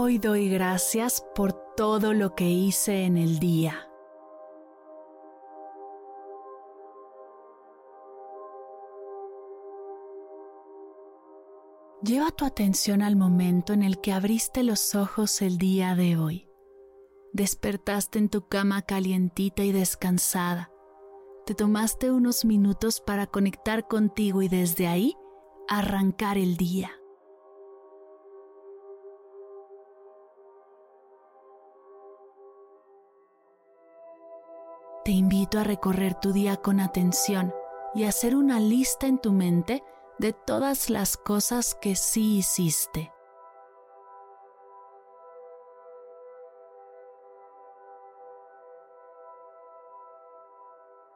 Hoy doy gracias por todo lo que hice en el día. Lleva tu atención al momento en el que abriste los ojos el día de hoy. Despertaste en tu cama calientita y descansada. Te tomaste unos minutos para conectar contigo y desde ahí arrancar el día. Te invito a recorrer tu día con atención y hacer una lista en tu mente de todas las cosas que sí hiciste.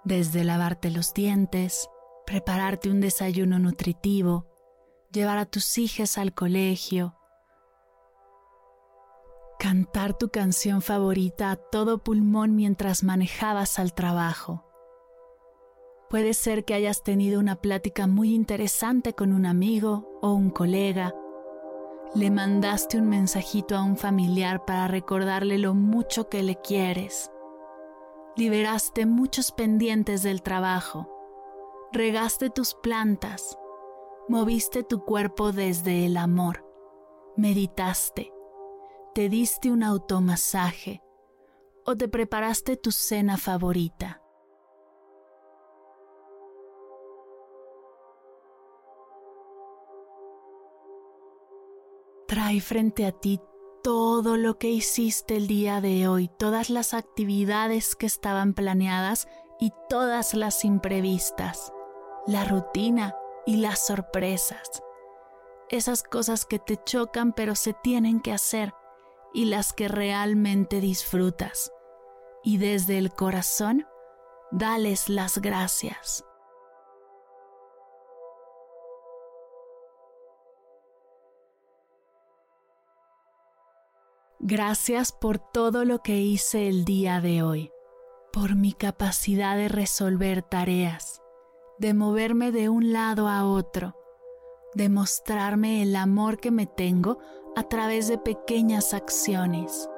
Desde lavarte los dientes, prepararte un desayuno nutritivo, llevar a tus hijas al colegio, cantar tu canción favorita a todo pulmón mientras manejabas al trabajo. Puede ser que hayas tenido una plática muy interesante con un amigo o un colega. Le mandaste un mensajito a un familiar para recordarle lo mucho que le quieres. Liberaste muchos pendientes del trabajo. Regaste tus plantas. Moviste tu cuerpo desde el amor. Meditaste te diste un automasaje o te preparaste tu cena favorita. Trae frente a ti todo lo que hiciste el día de hoy, todas las actividades que estaban planeadas y todas las imprevistas, la rutina y las sorpresas, esas cosas que te chocan pero se tienen que hacer y las que realmente disfrutas. Y desde el corazón, dales las gracias. Gracias por todo lo que hice el día de hoy, por mi capacidad de resolver tareas, de moverme de un lado a otro, de mostrarme el amor que me tengo a través de pequeñas acciones.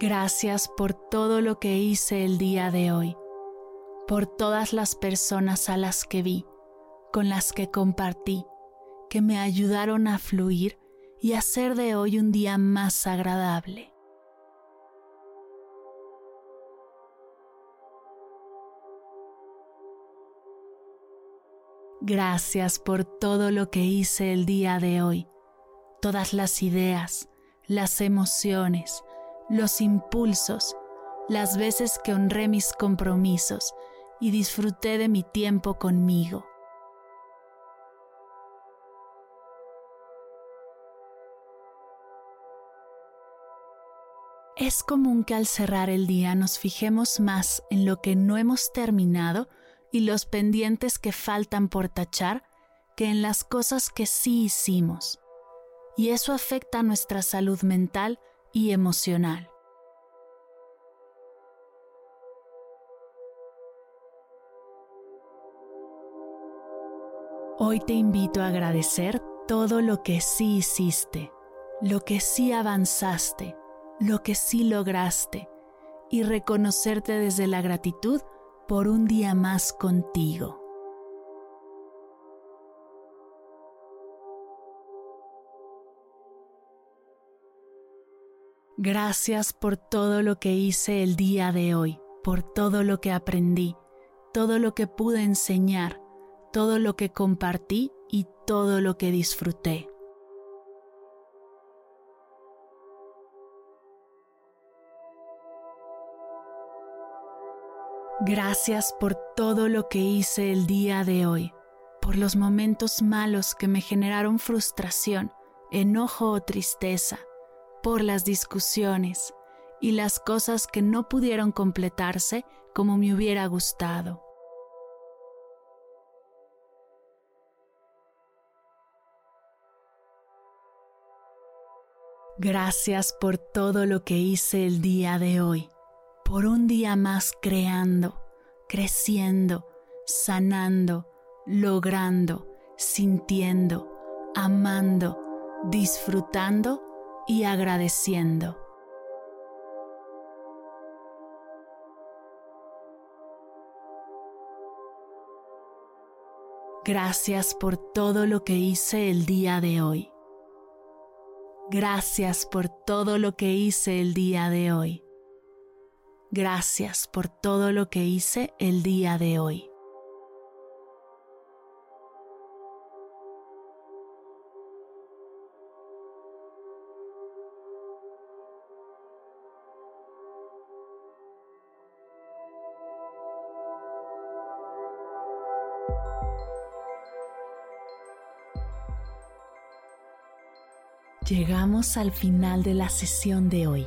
Gracias por todo lo que hice el día de hoy, por todas las personas a las que vi, con las que compartí, que me ayudaron a fluir y hacer de hoy un día más agradable. Gracias por todo lo que hice el día de hoy, todas las ideas, las emociones, los impulsos, las veces que honré mis compromisos y disfruté de mi tiempo conmigo. Es común que al cerrar el día nos fijemos más en lo que no hemos terminado y los pendientes que faltan por tachar que en las cosas que sí hicimos. Y eso afecta nuestra salud mental y emocional. Hoy te invito a agradecer todo lo que sí hiciste, lo que sí avanzaste, lo que sí lograste y reconocerte desde la gratitud por un día más contigo. Gracias por todo lo que hice el día de hoy, por todo lo que aprendí, todo lo que pude enseñar, todo lo que compartí y todo lo que disfruté. Gracias por todo lo que hice el día de hoy, por los momentos malos que me generaron frustración, enojo o tristeza, por las discusiones y las cosas que no pudieron completarse como me hubiera gustado. Gracias por todo lo que hice el día de hoy, por un día más creando, creciendo, sanando, logrando, sintiendo, amando, disfrutando y agradeciendo. Gracias por todo lo que hice el día de hoy. Gracias por todo lo que hice el día de hoy. Gracias por todo lo que hice el día de hoy. Llegamos al final de la sesión de hoy